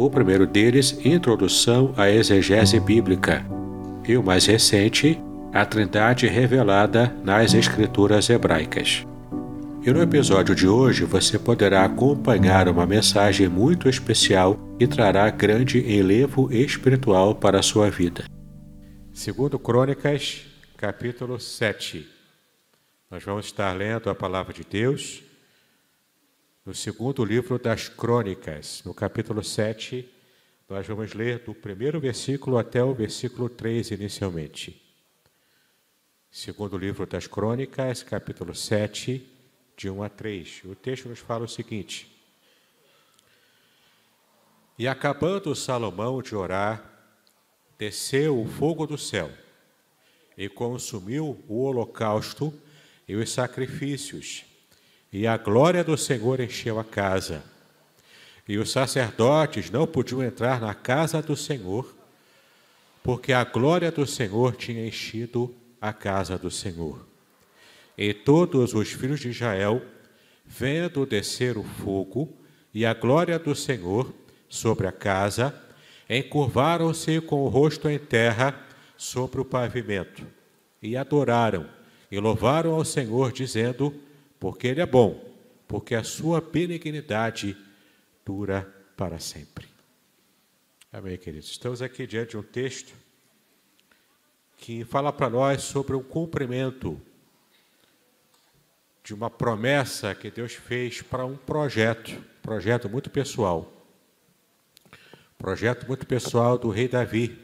o primeiro deles, Introdução à Exegese Bíblica, e o mais recente, A Trindade Revelada nas Escrituras Hebraicas. E no episódio de hoje você poderá acompanhar uma mensagem muito especial e trará grande enlevo espiritual para a sua vida. Segundo Crônicas, capítulo 7. Nós vamos estar lendo a palavra de Deus no segundo livro das Crônicas, no capítulo 7, nós vamos ler do primeiro versículo até o versículo 3 inicialmente. Segundo livro das Crônicas, capítulo 7, de 1 a 3. O texto nos fala o seguinte: E acabando Salomão de orar, desceu o fogo do céu e consumiu o holocausto e os sacrifícios e a glória do Senhor encheu a casa. E os sacerdotes não podiam entrar na casa do Senhor, porque a glória do Senhor tinha enchido a casa do Senhor. E todos os filhos de Israel, vendo descer o fogo e a glória do Senhor sobre a casa, encurvaram-se com o rosto em terra sobre o pavimento e adoraram e louvaram ao Senhor, dizendo: porque Ele é bom, porque a sua benignidade dura para sempre. Amém, queridos? Estamos aqui diante de um texto que fala para nós sobre o cumprimento de uma promessa que Deus fez para um projeto, projeto muito pessoal. Projeto muito pessoal do rei Davi.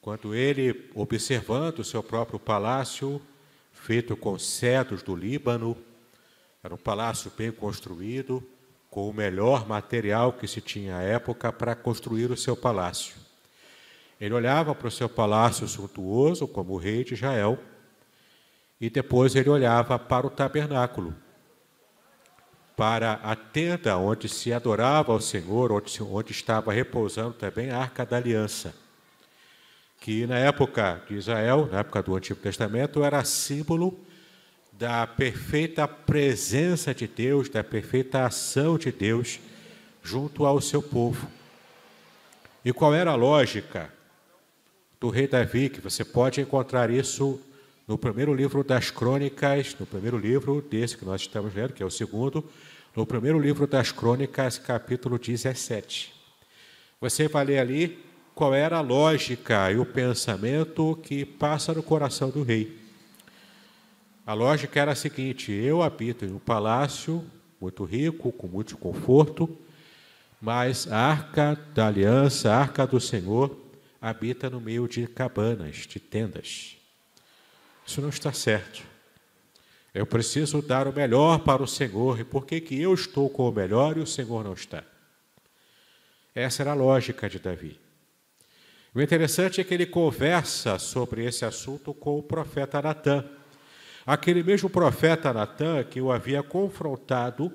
Quando ele, observando o seu próprio palácio, feito com cedros do Líbano. Era um palácio bem construído, com o melhor material que se tinha à época para construir o seu palácio. Ele olhava para o seu palácio suntuoso, como rei de Israel, e depois ele olhava para o tabernáculo, para a tenda onde se adorava ao Senhor, onde, onde estava repousando também a arca da aliança que na época de Israel, na época do Antigo Testamento, era símbolo da perfeita presença de Deus, da perfeita ação de Deus junto ao seu povo. E qual era a lógica do rei Davi, que você pode encontrar isso no primeiro livro das Crônicas, no primeiro livro desse que nós estamos lendo, que é o segundo, no primeiro livro das Crônicas, capítulo 17. Você vai ler ali qual era a lógica e o pensamento que passa no coração do rei. A lógica era a seguinte: eu habito em um palácio muito rico, com muito conforto, mas a arca da aliança, a arca do Senhor, habita no meio de cabanas, de tendas. Isso não está certo. Eu preciso dar o melhor para o Senhor, e por que, que eu estou com o melhor e o Senhor não está? Essa era a lógica de Davi. O interessante é que ele conversa sobre esse assunto com o profeta Natã. Aquele mesmo profeta Natã que o havia confrontado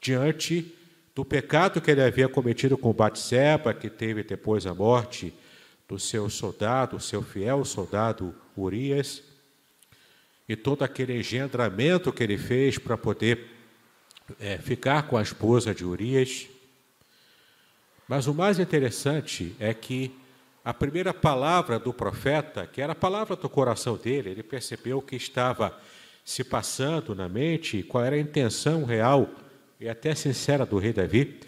diante do pecado que ele havia cometido com Batseba, que teve depois a morte do seu soldado, seu fiel soldado Urias, e todo aquele engendramento que ele fez para poder é, ficar com a esposa de Urias. Mas o mais interessante é que a primeira palavra do profeta, que era a palavra do coração dele, ele percebeu que estava se passando na mente, qual era a intenção real e até sincera do rei Davi.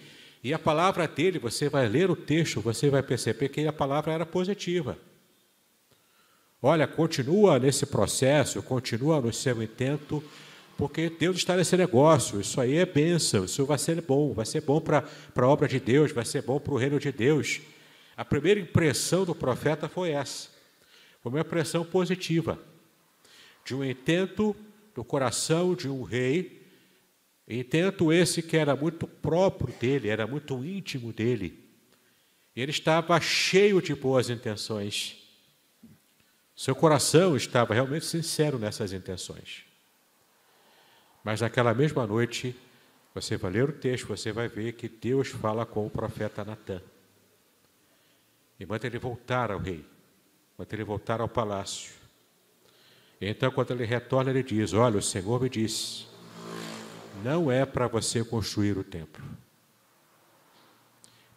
E a palavra dele, você vai ler o texto, você vai perceber que a palavra era positiva. Olha, continua nesse processo, continua no seu intento, porque Deus está nesse negócio. Isso aí é bênção, isso vai ser bom, vai ser bom para a obra de Deus, vai ser bom para o reino de Deus. A primeira impressão do profeta foi essa. Foi uma impressão positiva, de um intento do coração de um rei, intento esse que era muito próprio dele, era muito íntimo dele. Ele estava cheio de boas intenções. Seu coração estava realmente sincero nessas intenções. Mas naquela mesma noite, você vai ler o texto, você vai ver que Deus fala com o profeta Natan. E manda ele voltar ao rei, manda ele voltar ao palácio. Então, quando ele retorna, ele diz: Olha, o Senhor me disse, não é para você construir o templo.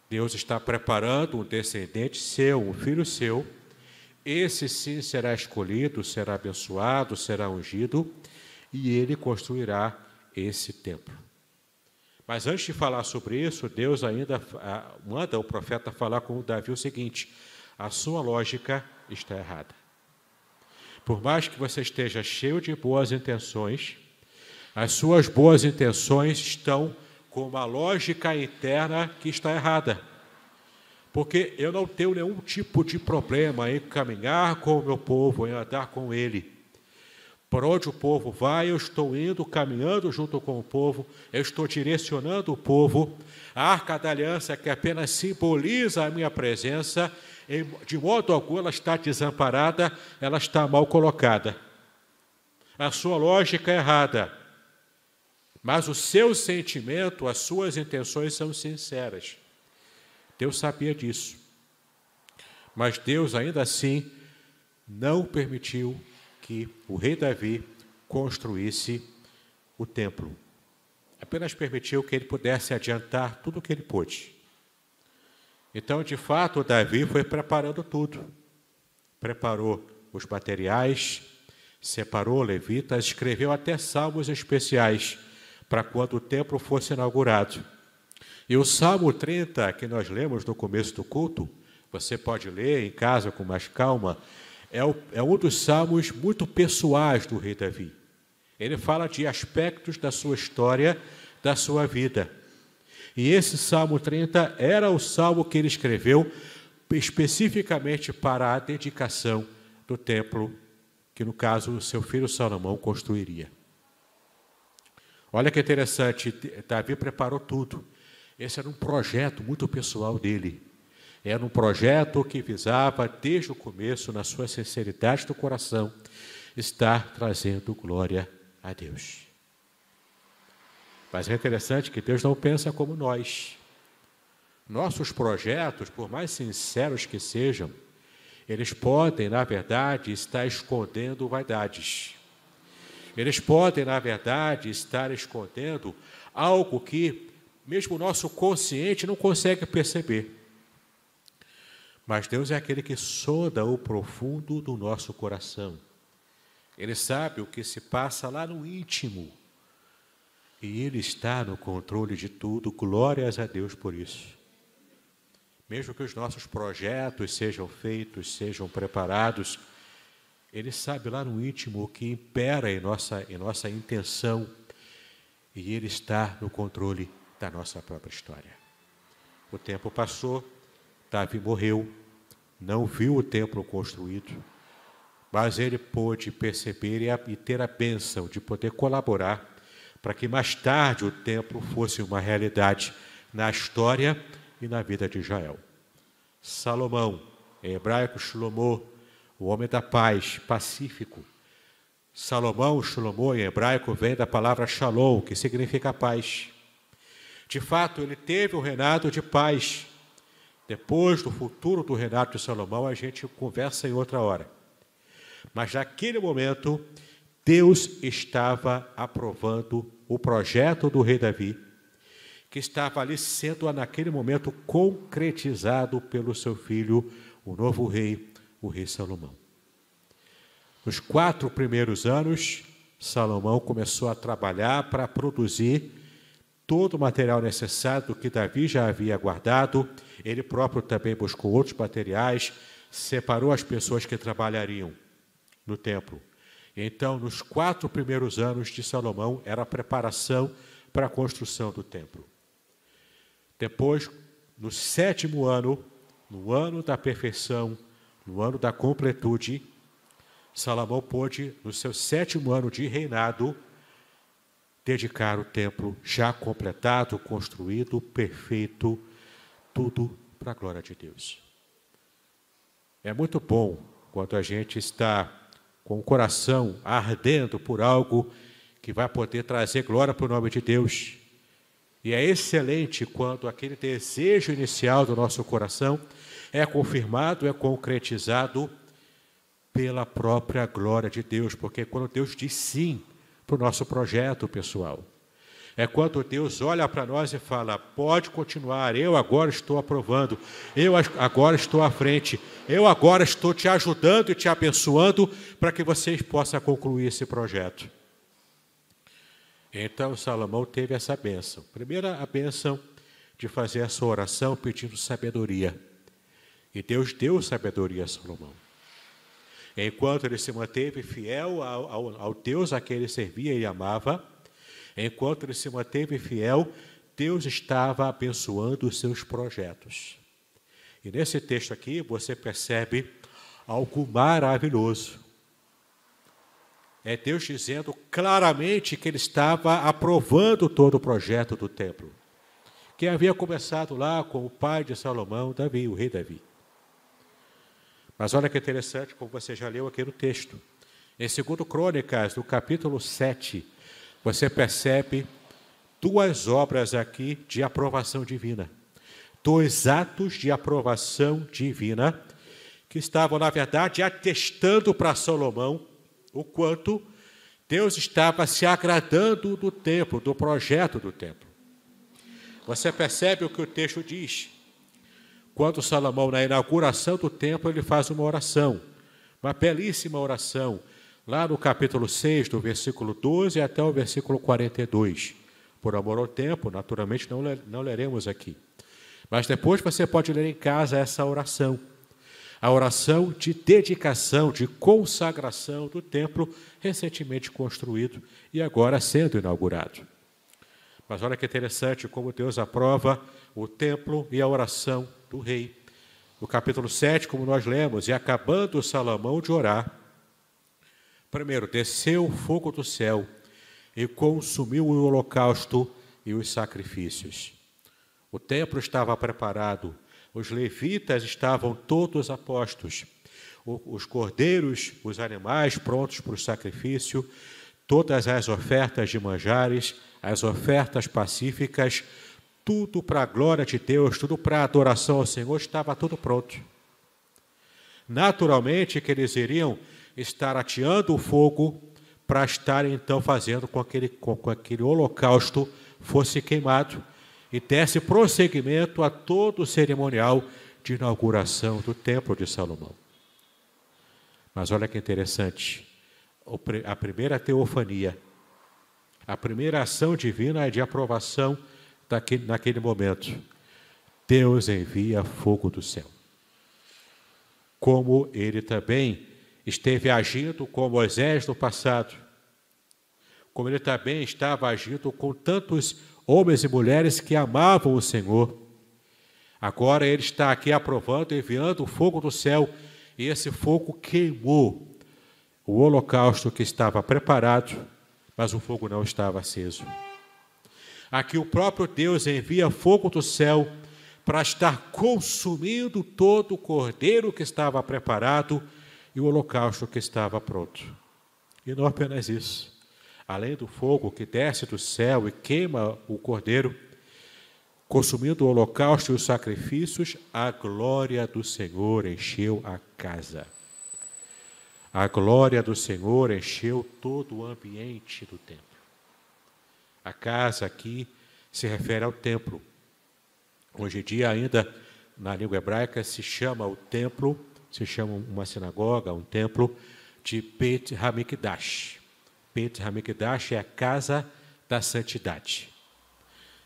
Deus está preparando um descendente seu, um filho seu. Esse sim será escolhido, será abençoado, será ungido, e ele construirá esse templo. Mas antes de falar sobre isso, Deus ainda ah, manda o profeta falar com o Davi o seguinte: a sua lógica está errada. Por mais que você esteja cheio de boas intenções, as suas boas intenções estão com uma lógica interna que está errada. Porque eu não tenho nenhum tipo de problema em caminhar com o meu povo, em andar com ele. Por onde o povo vai, eu estou indo, caminhando junto com o povo, eu estou direcionando o povo. A arca da aliança, que apenas simboliza a minha presença, de modo algum ela está desamparada, ela está mal colocada. A sua lógica é errada. Mas o seu sentimento, as suas intenções são sinceras. Deus sabia disso. Mas Deus, ainda assim, não permitiu que o rei Davi construísse o templo. Apenas permitiu que ele pudesse adiantar tudo o que ele pôde. Então, de fato, Davi foi preparando tudo. Preparou os materiais, separou levitas, escreveu até salmos especiais para quando o templo fosse inaugurado. E o Salmo 30, que nós lemos no começo do culto, você pode ler em casa com mais calma, é, o, é um dos salmos muito pessoais do rei Davi. Ele fala de aspectos da sua história, da sua vida. E esse Salmo 30 era o salmo que ele escreveu especificamente para a dedicação do templo, que no caso seu filho Salomão construiria. Olha que interessante, Davi preparou tudo. Esse era um projeto muito pessoal dele. Era um projeto que visava, desde o começo, na sua sinceridade do coração, estar trazendo glória a Deus. Mas é interessante que Deus não pensa como nós. Nossos projetos, por mais sinceros que sejam, eles podem, na verdade, estar escondendo vaidades. Eles podem, na verdade, estar escondendo algo que mesmo o nosso consciente não consegue perceber. Mas Deus é aquele que sonda o profundo do nosso coração. Ele sabe o que se passa lá no íntimo. E Ele está no controle de tudo. Glórias a Deus por isso. Mesmo que os nossos projetos sejam feitos, sejam preparados, ele sabe lá no íntimo o que impera em nossa, em nossa intenção e Ele está no controle da nossa própria história. O tempo passou, Davi morreu, não viu o templo construído, mas ele pôde perceber e ter a bênção de poder colaborar para que mais tarde o templo fosse uma realidade na história e na vida de Israel. Salomão, em hebraico Shlomo, o homem da paz, pacífico. Salomão, Shlomo, em hebraico, vem da palavra shalom, que significa paz. De fato, ele teve o reinado de paz. Depois do futuro do reinado de Salomão, a gente conversa em outra hora. Mas naquele momento, Deus estava aprovando o projeto do rei Davi, que estava ali sendo, naquele momento, concretizado pelo seu filho, o novo rei o rei Salomão. Nos quatro primeiros anos, Salomão começou a trabalhar para produzir todo o material necessário que Davi já havia guardado. Ele próprio também buscou outros materiais, separou as pessoas que trabalhariam no templo. Então, nos quatro primeiros anos de Salomão, era a preparação para a construção do templo. Depois, no sétimo ano, no ano da perfeição, no ano da completude, Salomão pôde, no seu sétimo ano de reinado, dedicar o templo já completado, construído, perfeito, tudo para a glória de Deus. É muito bom quando a gente está com o coração ardendo por algo que vai poder trazer glória para o nome de Deus. E é excelente quando aquele desejo inicial do nosso coração é confirmado, é concretizado pela própria glória de Deus, porque quando Deus diz sim para o nosso projeto pessoal, é quando Deus olha para nós e fala: pode continuar, eu agora estou aprovando, eu agora estou à frente, eu agora estou te ajudando e te abençoando para que vocês possam concluir esse projeto. Então Salomão teve essa bênção. Primeira, a bênção de fazer essa oração pedindo sabedoria. E Deus deu sabedoria a Salomão. Enquanto ele se manteve fiel ao, ao, ao Deus a quem ele servia e amava, Enquanto ele se manteve fiel, Deus estava abençoando os seus projetos. E nesse texto aqui você percebe algo maravilhoso. É Deus dizendo claramente que ele estava aprovando todo o projeto do templo, que havia começado lá com o pai de Salomão, Davi, o rei Davi. Mas olha que interessante, como você já leu aqui no texto. Em 2 Crônicas, no capítulo 7, você percebe duas obras aqui de aprovação divina. Dois atos de aprovação divina que estavam, na verdade, atestando para Salomão o quanto Deus estava se agradando do templo, do projeto do templo. Você percebe o que o texto diz? Quando Salomão, na inauguração do templo, ele faz uma oração, uma belíssima oração, lá no capítulo 6, do versículo 12 até o versículo 42. Por amor ao tempo, naturalmente não, não leremos aqui. Mas depois você pode ler em casa essa oração. A oração de dedicação, de consagração do templo recentemente construído e agora sendo inaugurado. Mas olha que interessante como Deus aprova o templo e a oração do rei. No capítulo 7, como nós lemos, e acabando Salomão de orar, Primeiro, desceu o fogo do céu e consumiu o holocausto e os sacrifícios. O templo estava preparado, os levitas estavam todos apostos, os cordeiros, os animais prontos para o sacrifício, todas as ofertas de manjares, as ofertas pacíficas, tudo para a glória de Deus, tudo para a adoração ao Senhor, estava tudo pronto. Naturalmente que eles iriam estar ateando o fogo para estar então fazendo com aquele, com, com aquele holocausto fosse queimado e desse prosseguimento a todo o cerimonial de inauguração do Templo de Salomão. Mas olha que interessante, a primeira teofania, a primeira ação divina é de aprovação daquele, naquele momento. Deus envia fogo do céu. Como ele também esteve agindo com Moisés no passado, como ele também estava agindo com tantos homens e mulheres que amavam o Senhor. Agora ele está aqui aprovando, enviando o fogo do céu, e esse fogo queimou o holocausto que estava preparado, mas o fogo não estava aceso. Aqui o próprio Deus envia fogo do céu para estar consumindo todo o cordeiro que estava preparado e o holocausto que estava pronto. E não apenas isso. Além do fogo que desce do céu e queima o cordeiro, consumindo o holocausto e os sacrifícios, a glória do Senhor encheu a casa. A glória do Senhor encheu todo o ambiente do templo. A casa aqui se refere ao templo. Hoje em dia, ainda na língua hebraica, se chama o templo se chama uma sinagoga, um templo, de Bet Hamikdash. Bet Hamikdash é a casa da santidade.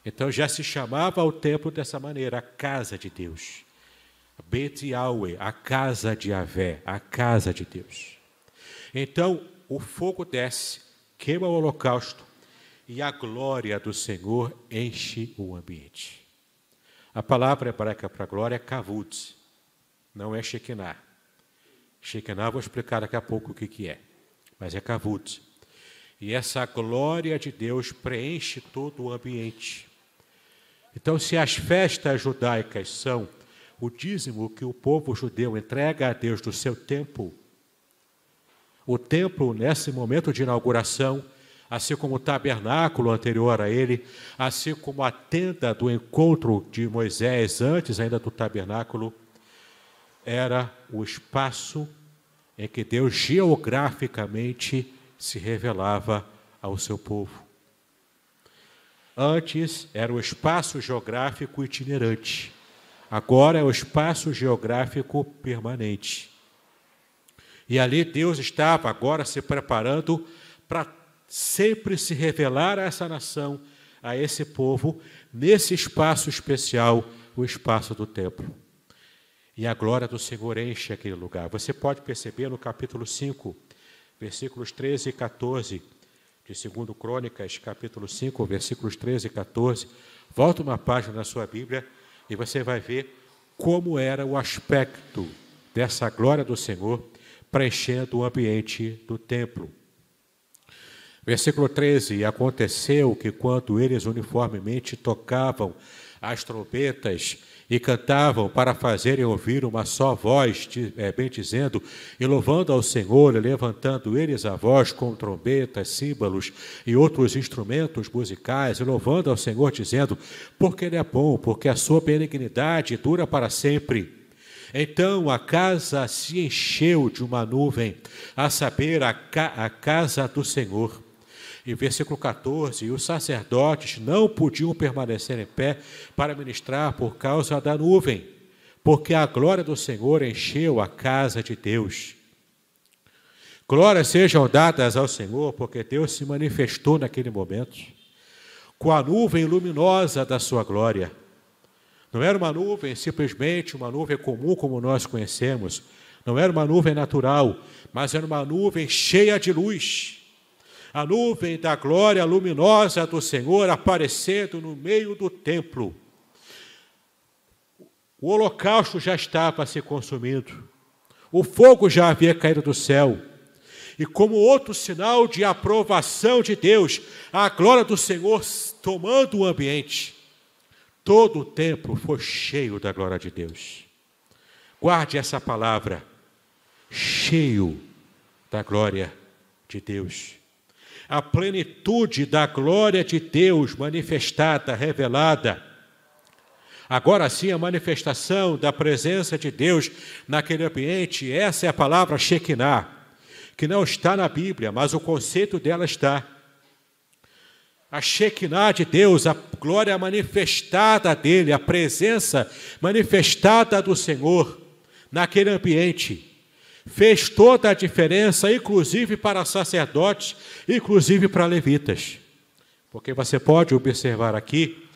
Então já se chamava o templo dessa maneira, a casa de Deus. Bet Yahweh, a casa de Avé, a casa de Deus. Então o fogo desce, queima o holocausto e a glória do Senhor enche o ambiente. A palavra hebraica para glória é kavud, não é Shekinah. Shekinah vou explicar daqui a pouco o que, que é, mas é kavud. E essa glória de Deus preenche todo o ambiente. Então, se as festas judaicas são o dízimo que o povo judeu entrega a Deus do seu templo, o templo, nesse momento de inauguração, assim como o tabernáculo anterior a ele, assim como a tenda do encontro de Moisés antes ainda do tabernáculo, era o espaço em que Deus geograficamente se revelava ao seu povo. Antes era o espaço geográfico itinerante, agora é o espaço geográfico permanente. E ali Deus estava agora se preparando para sempre se revelar a essa nação, a esse povo, nesse espaço especial, o espaço do templo. E a glória do Senhor enche aquele lugar. Você pode perceber no capítulo 5, versículos 13 e 14, de 2 Crônicas, capítulo 5, versículos 13 e 14. Volta uma página na sua Bíblia e você vai ver como era o aspecto dessa glória do Senhor preenchendo o ambiente do templo. Versículo 13: Aconteceu que, quando eles uniformemente tocavam as trombetas e cantavam para fazerem ouvir uma só voz, é, bem dizendo, e louvando ao Senhor, e levantando eles a voz com trombetas, símbolos e outros instrumentos musicais, e louvando ao Senhor, dizendo: Porque Ele é bom, porque a sua benignidade dura para sempre. Então a casa se encheu de uma nuvem, a saber, a, ca a casa do Senhor. E versículo 14: E os sacerdotes não podiam permanecer em pé para ministrar por causa da nuvem, porque a glória do Senhor encheu a casa de Deus. Glórias sejam dadas ao Senhor, porque Deus se manifestou naquele momento, com a nuvem luminosa da sua glória. Não era uma nuvem simplesmente uma nuvem comum como nós conhecemos, não era uma nuvem natural, mas era uma nuvem cheia de luz a nuvem da glória luminosa do Senhor aparecendo no meio do templo. O holocausto já estava se consumindo, o fogo já havia caído do céu. E como outro sinal de aprovação de Deus, a glória do Senhor tomando o ambiente, todo o templo foi cheio da glória de Deus. Guarde essa palavra, cheio da glória de Deus a plenitude da glória de Deus manifestada, revelada. Agora sim, a manifestação da presença de Deus naquele ambiente, essa é a palavra Shekinah, que não está na Bíblia, mas o conceito dela está. A Shekinah de Deus, a glória manifestada dele, a presença manifestada do Senhor naquele ambiente fez toda a diferença, inclusive para sacerdotes, inclusive para levitas. Porque você pode observar aqui,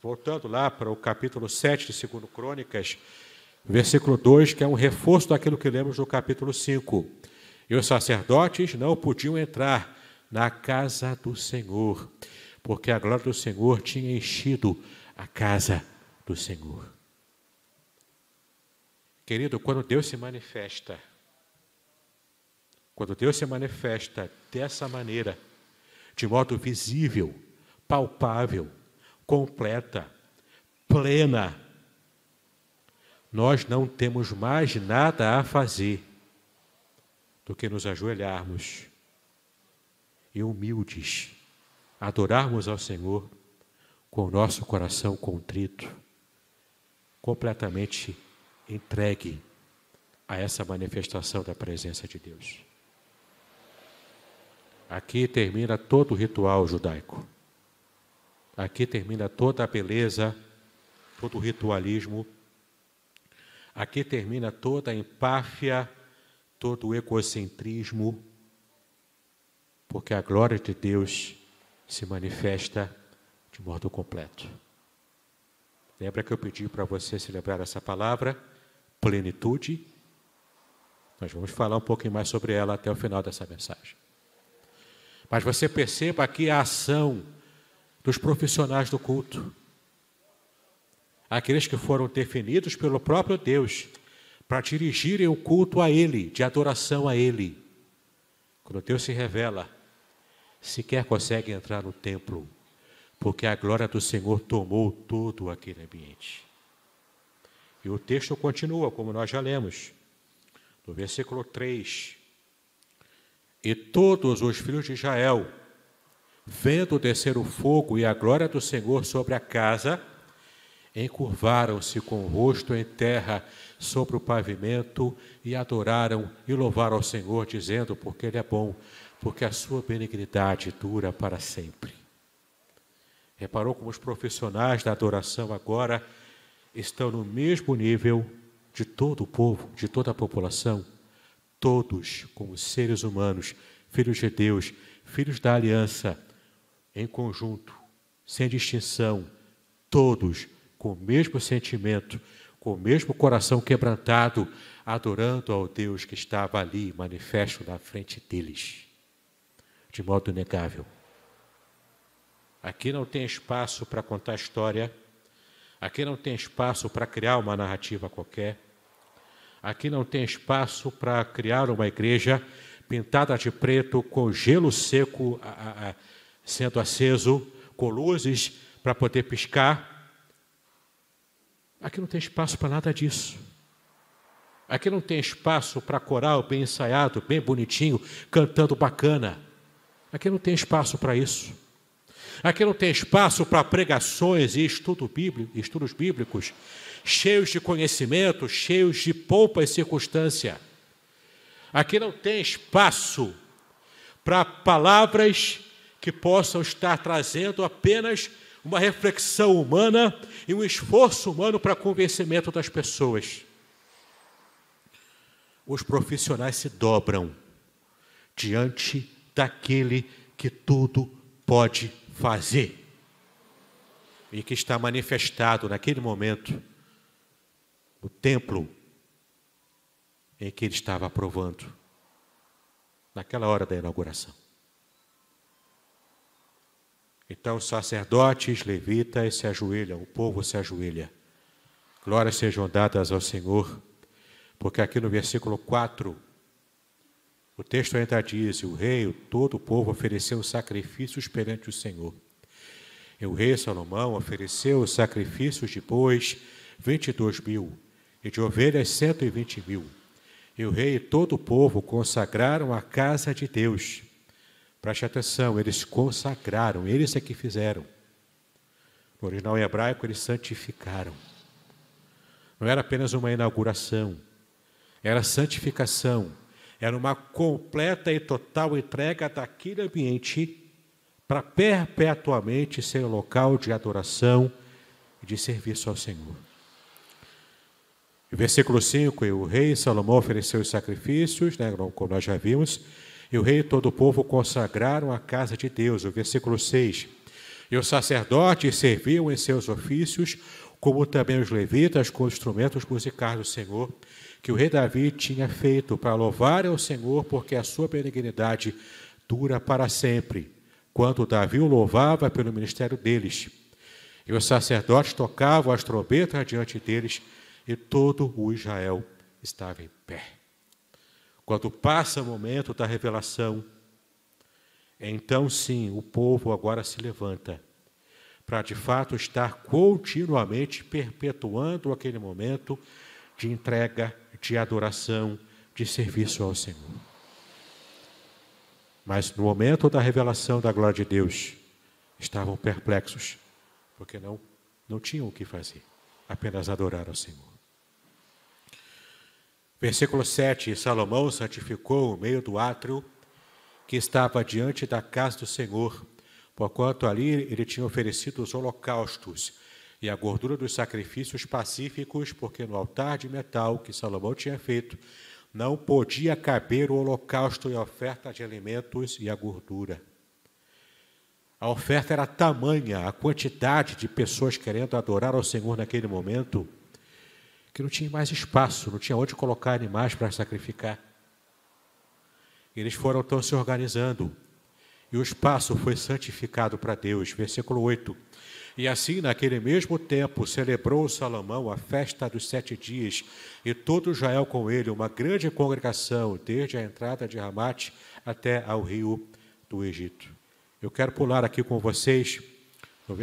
voltando lá para o capítulo 7 de 2 Crônicas, versículo 2, que é um reforço daquilo que lemos no capítulo 5. E os sacerdotes não podiam entrar na casa do Senhor, porque a glória do Senhor tinha enchido a casa do Senhor. Querido, quando Deus se manifesta, quando Deus se manifesta dessa maneira, de modo visível, palpável, completa, plena, nós não temos mais nada a fazer do que nos ajoelharmos e humildes, adorarmos ao Senhor com o nosso coração contrito, completamente entregue a essa manifestação da presença de Deus. Aqui termina todo o ritual judaico. Aqui termina toda a beleza, todo o ritualismo. Aqui termina toda a empáfia, todo o egocentrismo, porque a glória de Deus se manifesta de modo completo. Lembra que eu pedi para você celebrar essa palavra? Plenitude. Nós vamos falar um pouquinho mais sobre ela até o final dessa mensagem. Mas você perceba aqui a ação dos profissionais do culto. Aqueles que foram definidos pelo próprio Deus para dirigirem o culto a Ele, de adoração a Ele. Quando Deus se revela, sequer consegue entrar no templo, porque a glória do Senhor tomou todo aquele ambiente. E o texto continua, como nós já lemos, no versículo 3. E todos os filhos de Israel, vendo descer o fogo e a glória do Senhor sobre a casa, encurvaram-se com o rosto em terra sobre o pavimento e adoraram e louvaram ao Senhor, dizendo: Porque Ele é bom, porque a sua benignidade dura para sempre. Reparou como os profissionais da adoração agora estão no mesmo nível de todo o povo, de toda a população, todos como seres humanos, filhos de Deus, filhos da aliança, em conjunto, sem distinção, todos com o mesmo sentimento, com o mesmo coração quebrantado, adorando ao Deus que estava ali, manifesto na frente deles, de modo inegável. Aqui não tem espaço para contar história, aqui não tem espaço para criar uma narrativa qualquer, aqui não tem espaço para criar uma igreja pintada de preto, com gelo seco a, a, sendo aceso, com luzes para poder piscar. Aqui não tem espaço para nada disso. Aqui não tem espaço para coral bem ensaiado, bem bonitinho, cantando bacana. Aqui não tem espaço para isso. Aqui não tem espaço para pregações e estudo bíblico, estudos bíblicos cheios de conhecimento, cheios de pompa e circunstância. Aqui não tem espaço para palavras que possam estar trazendo apenas uma reflexão humana e um esforço humano para convencimento das pessoas. Os profissionais se dobram diante daquele que tudo pode fazer e que está manifestado naquele momento no templo em que ele estava aprovando, naquela hora da inauguração. Então, sacerdotes, levitas se ajoelham, o povo se ajoelha. Glórias sejam dadas ao Senhor, porque aqui no versículo 4, o texto ainda diz: o rei, todo o povo ofereceu sacrifícios perante o Senhor. E o rei Salomão ofereceu sacrifícios de bois, 22 mil, e de ovelhas, 120 mil. E o rei e todo o povo consagraram a casa de Deus Preste atenção, eles consagraram, eles é que fizeram. No original hebraico, eles santificaram. Não era apenas uma inauguração, era santificação, era uma completa e total entrega daquele ambiente para perpetuamente ser local de adoração e de serviço ao Senhor. Versículo 5, o rei Salomão ofereceu os sacrifícios, né, como nós já vimos, e o rei e todo o povo consagraram a casa de Deus. O versículo 6. E os sacerdotes serviam em seus ofícios, como também os levitas com os instrumentos musicais do Senhor, que o rei Davi tinha feito para louvar ao Senhor, porque a sua benignidade dura para sempre, quando Davi o louvava pelo ministério deles. E os sacerdotes tocavam as trombetas diante deles, e todo o Israel estava em pé. Quando passa o momento da revelação, então sim o povo agora se levanta para de fato estar continuamente perpetuando aquele momento de entrega, de adoração, de serviço ao Senhor. Mas no momento da revelação da glória de Deus, estavam perplexos, porque não, não tinham o que fazer, apenas adorar ao Senhor. Versículo 7: Salomão santificou o meio do átrio que estava diante da casa do Senhor, porquanto ali ele tinha oferecido os holocaustos e a gordura dos sacrifícios pacíficos, porque no altar de metal que Salomão tinha feito, não podia caber o holocausto e a oferta de alimentos e a gordura. A oferta era tamanha, a quantidade de pessoas querendo adorar ao Senhor naquele momento que não tinha mais espaço, não tinha onde colocar animais para sacrificar. Eles foram então se organizando. E o espaço foi santificado para Deus. Versículo 8. E assim, naquele mesmo tempo, celebrou Salomão a festa dos sete dias, e todo Israel com ele, uma grande congregação, desde a entrada de Ramate até ao rio do Egito. Eu quero pular aqui com vocês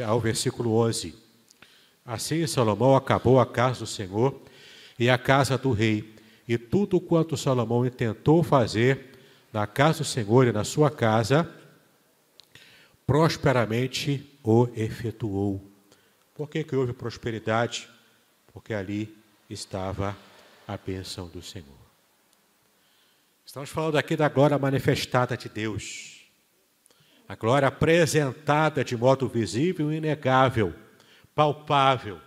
ao versículo 11. Assim Salomão acabou a casa do Senhor e a casa do rei, e tudo quanto Salomão intentou fazer na casa do Senhor e na sua casa, prosperamente o efetuou. Por que, que houve prosperidade? Porque ali estava a bênção do Senhor. Estamos falando aqui da glória manifestada de Deus. A glória apresentada de modo visível e inegável, palpável.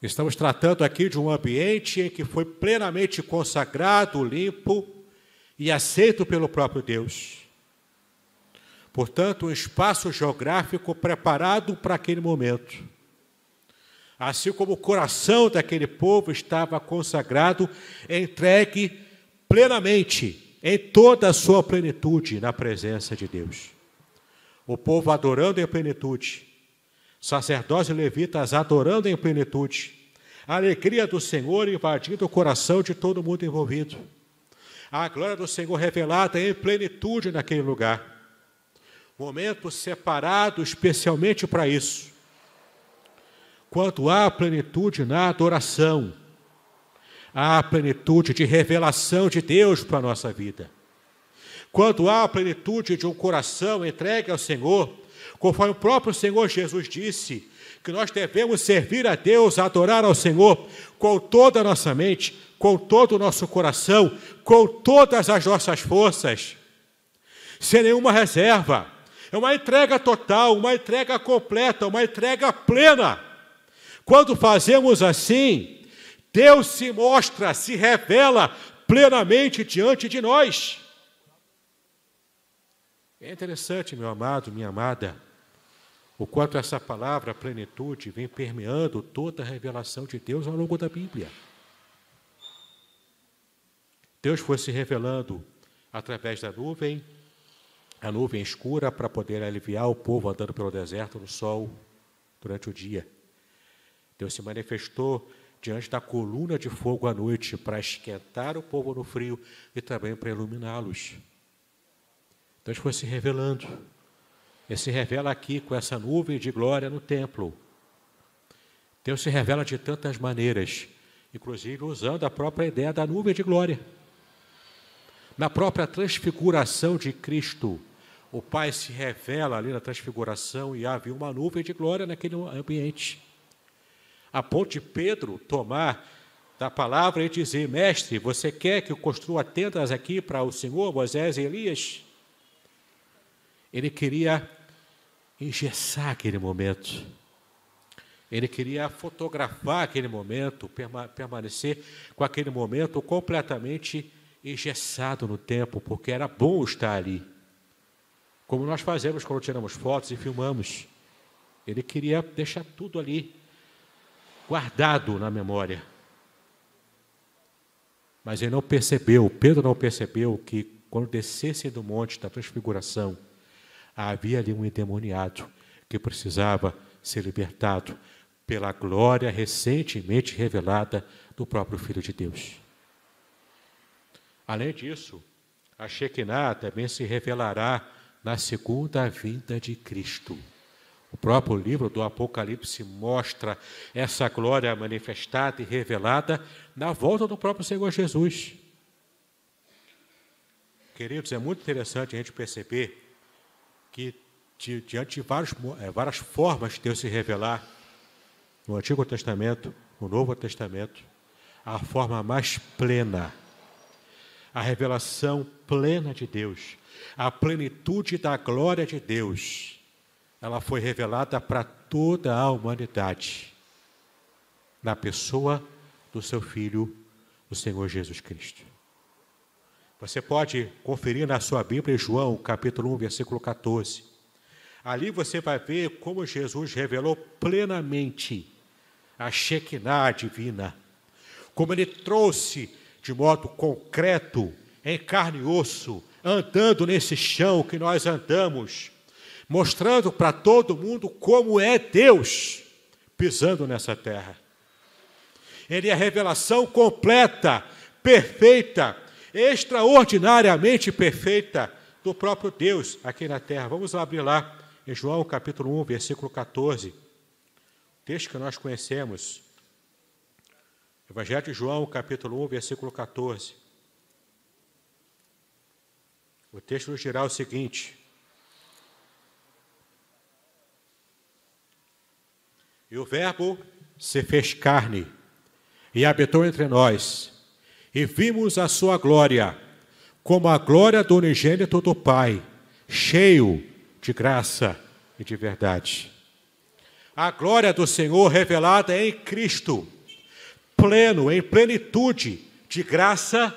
Estamos tratando aqui de um ambiente em que foi plenamente consagrado, limpo e aceito pelo próprio Deus. Portanto, um espaço geográfico preparado para aquele momento. Assim como o coração daquele povo estava consagrado, entregue plenamente, em toda a sua plenitude, na presença de Deus. O povo adorando em plenitude, sacerdotes e levitas adorando em plenitude, a alegria do Senhor invadindo o coração de todo mundo envolvido, a glória do Senhor revelada em plenitude naquele lugar momento separado especialmente para isso. Quando há plenitude na adoração, há plenitude de revelação de Deus para a nossa vida. Quando há plenitude de um coração entregue ao Senhor, conforme o próprio Senhor Jesus disse, que nós devemos servir a Deus, adorar ao Senhor com toda a nossa mente, com todo o nosso coração, com todas as nossas forças, sem nenhuma reserva é uma entrega total, uma entrega completa, uma entrega plena. Quando fazemos assim, Deus se mostra, se revela plenamente diante de nós. É interessante, meu amado, minha amada, o quanto essa palavra plenitude vem permeando toda a revelação de Deus ao longo da Bíblia. Deus foi se revelando através da nuvem, a nuvem escura para poder aliviar o povo andando pelo deserto no sol durante o dia. Deus se manifestou diante da coluna de fogo à noite para esquentar o povo no frio e também para iluminá-los. Deus foi se revelando. Ele se revela aqui com essa nuvem de glória no templo. Deus se revela de tantas maneiras, inclusive usando a própria ideia da nuvem de glória. Na própria transfiguração de Cristo, o Pai se revela ali na transfiguração e havia uma nuvem de glória naquele ambiente. A ponto de Pedro tomar da palavra e dizer: Mestre, você quer que eu construa tendas aqui para o Senhor, Moisés e Elias? Ele queria engessar aquele momento. Ele queria fotografar aquele momento, permanecer com aquele momento completamente engessado no tempo, porque era bom estar ali como nós fazemos quando tiramos fotos e filmamos. Ele queria deixar tudo ali guardado na memória. Mas ele não percebeu, Pedro não percebeu que quando descesse do monte da transfiguração, havia ali um endemoniado que precisava ser libertado pela glória recentemente revelada do próprio Filho de Deus. Além disso, a Shekinah também se revelará na segunda vinda de Cristo. O próprio livro do Apocalipse mostra essa glória manifestada e revelada na volta do próprio Senhor Jesus. Queridos, é muito interessante a gente perceber que, diante de é, várias formas de Deus se revelar, no Antigo Testamento, no Novo Testamento, a forma mais plena, a revelação plena de Deus, a plenitude da glória de Deus, ela foi revelada para toda a humanidade, na pessoa do seu Filho, o Senhor Jesus Cristo. Você pode conferir na sua Bíblia, João, capítulo 1, versículo 14. Ali você vai ver como Jesus revelou plenamente a Shekinah divina, como ele trouxe de modo concreto em carne e osso, andando nesse chão que nós andamos, mostrando para todo mundo como é Deus pisando nessa terra. Ele é a revelação completa, perfeita, extraordinariamente perfeita do próprio Deus aqui na terra. Vamos abrir lá em João capítulo 1, versículo 14. O texto que nós conhecemos. Evangelho de João, capítulo 1, versículo 14. O texto nos dirá o seguinte: E o Verbo se fez carne e habitou entre nós, e vimos a sua glória, como a glória do unigênito do Pai, cheio de graça e de verdade. A glória do Senhor revelada em Cristo, pleno, em plenitude de graça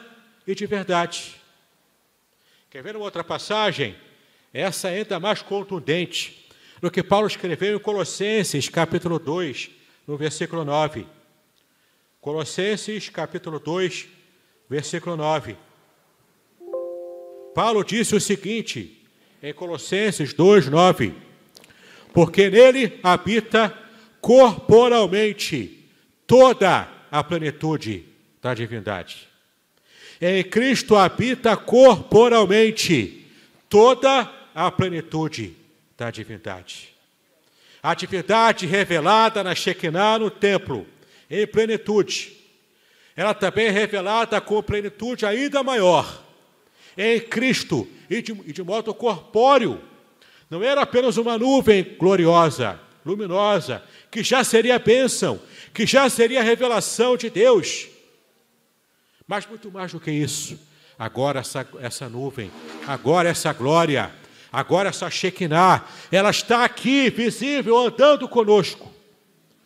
e de verdade. Quer ver uma outra passagem? Essa é ainda mais contundente do que Paulo escreveu em Colossenses, capítulo 2, no versículo 9. Colossenses, capítulo 2, versículo 9. Paulo disse o seguinte, em Colossenses 2, 9: Porque nele habita corporalmente toda a plenitude da divindade. Em Cristo habita corporalmente toda a plenitude da divindade. A divindade revelada na Shekinah no templo, em plenitude. Ela também é revelada com plenitude ainda maior, em Cristo, e de, e de modo corpóreo. Não era apenas uma nuvem gloriosa, luminosa, que já seria bênção, que já seria revelação de Deus. Mas muito mais do que isso, agora essa, essa nuvem, agora essa glória, Agora essa Shekinah, ela está aqui, visível, andando conosco,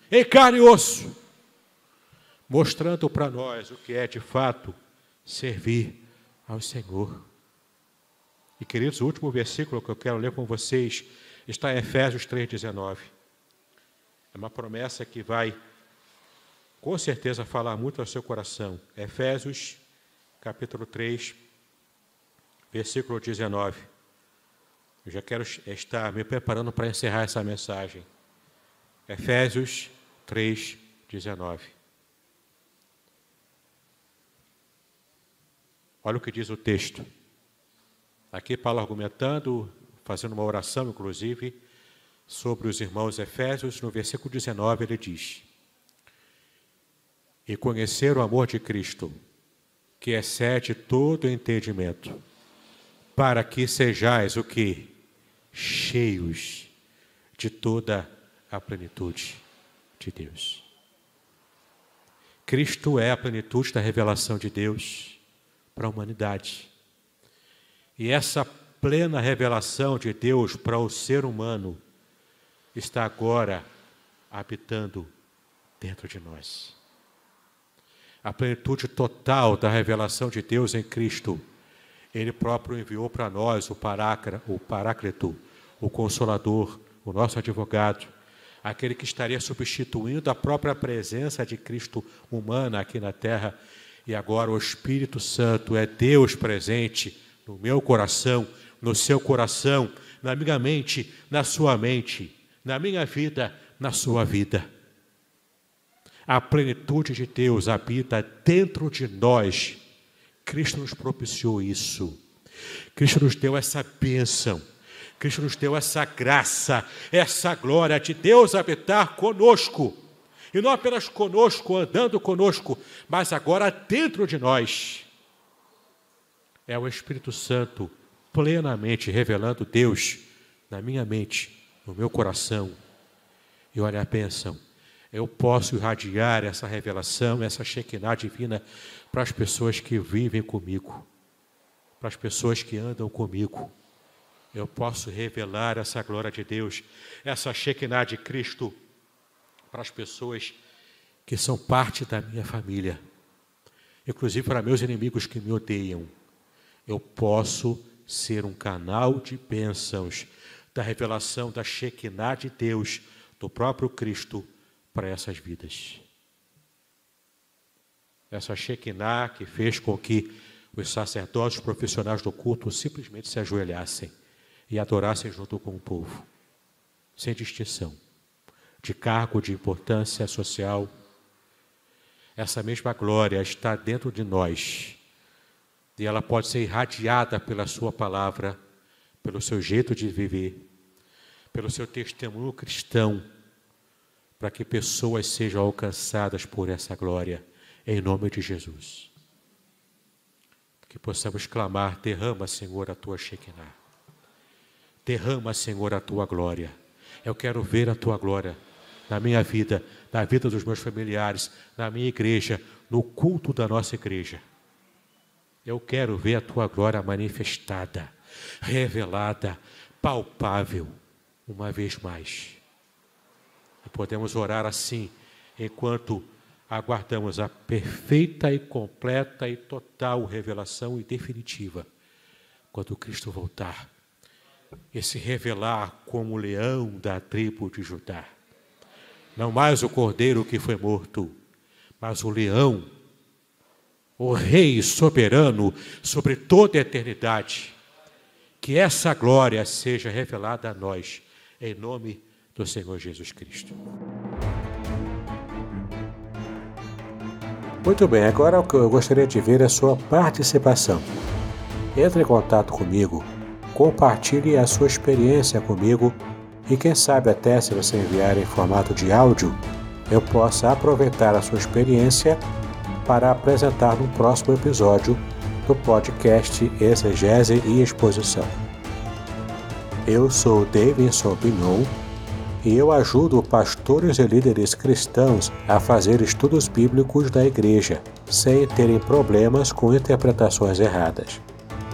em carne e osso, mostrando para nós o que é de fato servir ao Senhor. E queridos, o último versículo que eu quero ler com vocês está em Efésios 3,19. É uma promessa que vai, com certeza, falar muito ao seu coração. Efésios, capítulo 3, versículo 19. Eu já quero estar me preparando para encerrar essa mensagem. Efésios 3, 19. Olha o que diz o texto. Aqui Paulo argumentando, fazendo uma oração, inclusive, sobre os irmãos Efésios, no versículo 19 ele diz: E conhecer o amor de Cristo, que excede todo entendimento, para que sejais o que? cheios de toda a plenitude de Deus. Cristo é a plenitude da revelação de Deus para a humanidade. E essa plena revelação de Deus para o ser humano está agora habitando dentro de nós. A plenitude total da revelação de Deus em Cristo, Ele próprio enviou para nós o, parácra, o Paráclito, o Consolador, o nosso advogado, aquele que estaria substituindo a própria presença de Cristo humana aqui na terra. E agora o Espírito Santo é Deus presente no meu coração, no seu coração, na minha mente, na sua mente, na minha vida, na sua vida. A plenitude de Deus habita dentro de nós. Cristo nos propiciou isso. Cristo nos deu essa bênção Cristo nos deu essa graça, essa glória de Deus habitar conosco. E não apenas conosco, andando conosco, mas agora dentro de nós. É o Espírito Santo plenamente revelando Deus na minha mente, no meu coração. E olha, pensam, eu posso irradiar essa revelação, essa Shekinah divina para as pessoas que vivem comigo, para as pessoas que andam comigo eu posso revelar essa glória de Deus, essa Shekinah de Cristo para as pessoas que são parte da minha família, inclusive para meus inimigos que me odeiam. Eu posso ser um canal de bênçãos da revelação da Shekinah de Deus, do próprio Cristo, para essas vidas. Essa Shekinah que fez com que os sacerdotes profissionais do culto simplesmente se ajoelhassem e adorassem junto com o povo, sem distinção de cargo, de importância social. Essa mesma glória está dentro de nós e ela pode ser irradiada pela Sua palavra, pelo seu jeito de viver, pelo seu testemunho cristão, para que pessoas sejam alcançadas por essa glória, em nome de Jesus. Que possamos clamar: derrama, Senhor, a tua Shekinah. Derrama, Senhor, a tua glória. Eu quero ver a tua glória na minha vida, na vida dos meus familiares, na minha igreja, no culto da nossa igreja. Eu quero ver a tua glória manifestada, revelada, palpável, uma vez mais. E podemos orar assim, enquanto aguardamos a perfeita e completa e total revelação e definitiva, quando Cristo voltar e se revelar como leão da tribo de Judá. Não mais o cordeiro que foi morto, mas o leão, o rei soberano sobre toda a eternidade. Que essa glória seja revelada a nós, em nome do Senhor Jesus Cristo. Muito bem, agora eu gostaria de ver a sua participação. Entre em contato comigo, compartilhe a sua experiência comigo e quem sabe até se você enviar em formato de áudio, eu possa aproveitar a sua experiência para apresentar no próximo episódio do podcast Exegese e Exposição. Eu sou Davidson Bignon e eu ajudo pastores e líderes cristãos a fazer estudos bíblicos da igreja, sem terem problemas com interpretações erradas.